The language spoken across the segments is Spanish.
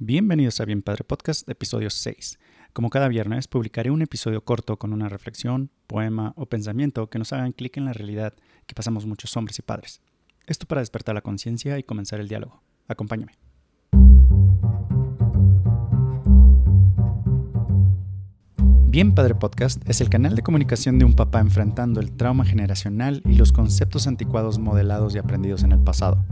Bienvenidos a Bien Padre Podcast, episodio 6. Como cada viernes, publicaré un episodio corto con una reflexión, poema o pensamiento que nos hagan clic en la realidad que pasamos muchos hombres y padres. Esto para despertar la conciencia y comenzar el diálogo. Acompáñame. Bien Padre Podcast es el canal de comunicación de un papá enfrentando el trauma generacional y los conceptos anticuados modelados y aprendidos en el pasado.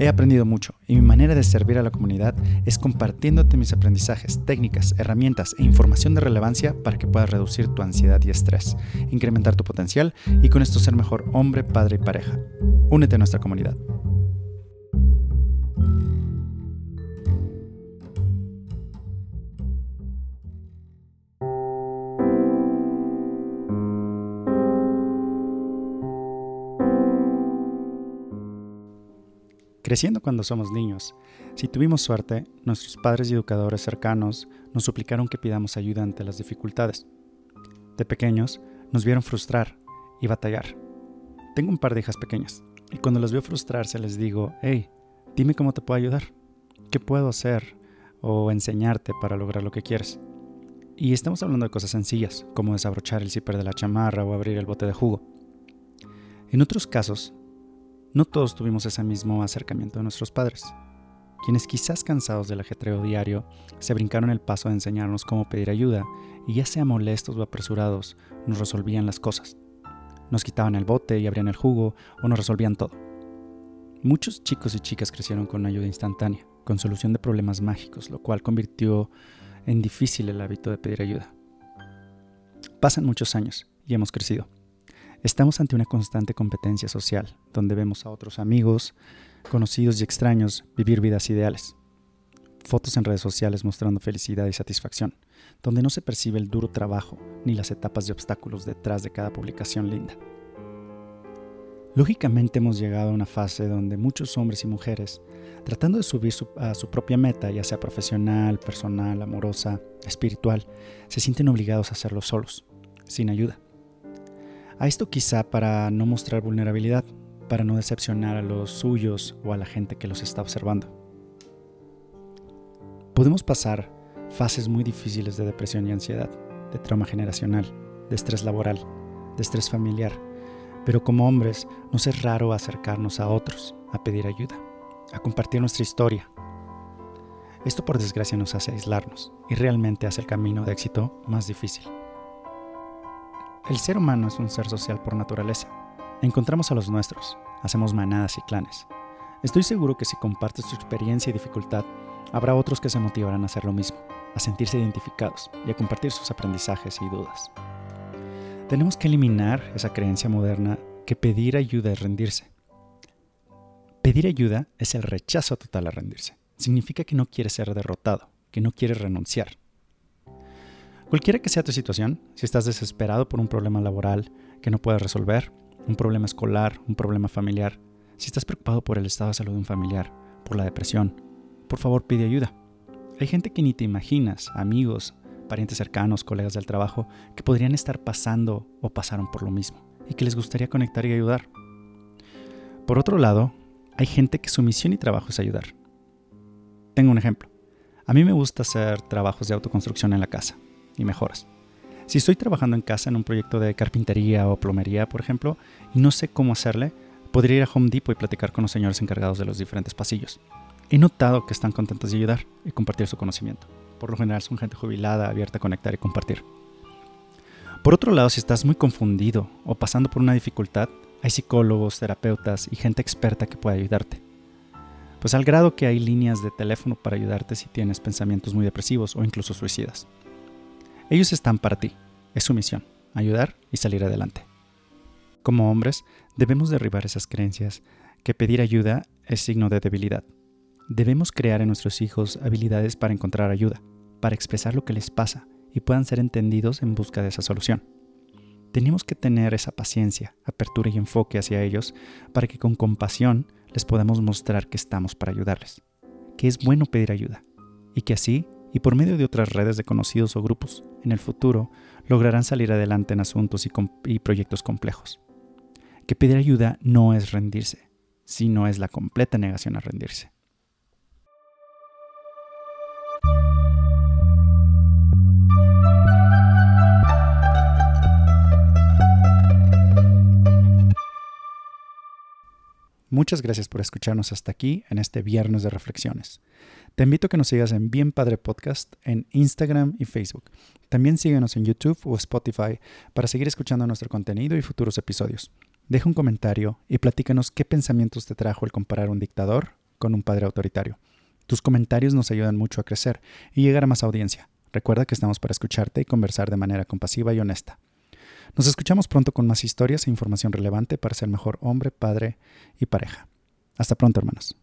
He aprendido mucho y mi manera de servir a la comunidad es compartiéndote mis aprendizajes, técnicas, herramientas e información de relevancia para que puedas reducir tu ansiedad y estrés, incrementar tu potencial y con esto ser mejor hombre, padre y pareja. Únete a nuestra comunidad. Creciendo cuando somos niños, si tuvimos suerte, nuestros padres y educadores cercanos nos suplicaron que pidamos ayuda ante las dificultades. De pequeños, nos vieron frustrar y batallar. Tengo un par de hijas pequeñas, y cuando las veo frustrarse les digo, hey, dime cómo te puedo ayudar, qué puedo hacer o enseñarte para lograr lo que quieres. Y estamos hablando de cosas sencillas, como desabrochar el zipper de la chamarra o abrir el bote de jugo. En otros casos, no todos tuvimos ese mismo acercamiento de nuestros padres, quienes quizás cansados del ajetreo diario se brincaron el paso de enseñarnos cómo pedir ayuda y ya sea molestos o apresurados, nos resolvían las cosas. Nos quitaban el bote y abrían el jugo o nos resolvían todo. Muchos chicos y chicas crecieron con ayuda instantánea, con solución de problemas mágicos, lo cual convirtió en difícil el hábito de pedir ayuda. Pasan muchos años y hemos crecido. Estamos ante una constante competencia social, donde vemos a otros amigos, conocidos y extraños vivir vidas ideales. Fotos en redes sociales mostrando felicidad y satisfacción, donde no se percibe el duro trabajo ni las etapas de obstáculos detrás de cada publicación linda. Lógicamente hemos llegado a una fase donde muchos hombres y mujeres, tratando de subir a su propia meta, ya sea profesional, personal, amorosa, espiritual, se sienten obligados a hacerlo solos, sin ayuda. A esto quizá para no mostrar vulnerabilidad, para no decepcionar a los suyos o a la gente que los está observando. Podemos pasar fases muy difíciles de depresión y ansiedad, de trauma generacional, de estrés laboral, de estrés familiar, pero como hombres nos es raro acercarnos a otros, a pedir ayuda, a compartir nuestra historia. Esto por desgracia nos hace aislarnos y realmente hace el camino de éxito más difícil. El ser humano es un ser social por naturaleza. Encontramos a los nuestros, hacemos manadas y clanes. Estoy seguro que si compartes tu experiencia y dificultad, habrá otros que se motivarán a hacer lo mismo, a sentirse identificados y a compartir sus aprendizajes y dudas. Tenemos que eliminar esa creencia moderna que pedir ayuda es rendirse. Pedir ayuda es el rechazo total a rendirse. Significa que no quieres ser derrotado, que no quieres renunciar, Cualquiera que sea tu situación, si estás desesperado por un problema laboral que no puedes resolver, un problema escolar, un problema familiar, si estás preocupado por el estado de salud de un familiar, por la depresión, por favor pide ayuda. Hay gente que ni te imaginas, amigos, parientes cercanos, colegas del trabajo, que podrían estar pasando o pasaron por lo mismo y que les gustaría conectar y ayudar. Por otro lado, hay gente que su misión y trabajo es ayudar. Tengo un ejemplo. A mí me gusta hacer trabajos de autoconstrucción en la casa y mejoras. Si estoy trabajando en casa en un proyecto de carpintería o plomería, por ejemplo, y no sé cómo hacerle, podría ir a Home Depot y platicar con los señores encargados de los diferentes pasillos. He notado que están contentos de ayudar y compartir su conocimiento. Por lo general son gente jubilada, abierta a conectar y compartir. Por otro lado, si estás muy confundido o pasando por una dificultad, hay psicólogos, terapeutas y gente experta que puede ayudarte. Pues al grado que hay líneas de teléfono para ayudarte si tienes pensamientos muy depresivos o incluso suicidas. Ellos están para ti. Es su misión, ayudar y salir adelante. Como hombres, debemos derribar esas creencias que pedir ayuda es signo de debilidad. Debemos crear en nuestros hijos habilidades para encontrar ayuda, para expresar lo que les pasa y puedan ser entendidos en busca de esa solución. Tenemos que tener esa paciencia, apertura y enfoque hacia ellos para que con compasión les podamos mostrar que estamos para ayudarles, que es bueno pedir ayuda y que así y por medio de otras redes de conocidos o grupos, en el futuro, lograrán salir adelante en asuntos y, proyectos complejos. Que pedir ayuda no es rendirse, sino es la completa negación a rendirse. Muchas gracias por escucharnos hasta aquí en este viernes de reflexiones. Te invito a que nos sigas en Bien Padre Podcast en Instagram y Facebook. También síguenos en YouTube o Spotify para seguir escuchando nuestro contenido y futuros episodios. Deja un comentario y platícanos qué pensamientos te trajo el comparar un dictador con un padre autoritario. Tus comentarios nos ayudan mucho a crecer y llegar a más audiencia. Recuerda que estamos para escucharte y conversar de manera compasiva y honesta. Nos escuchamos pronto con más historias e información relevante para ser mejor hombre, padre y pareja. Hasta pronto, hermanos.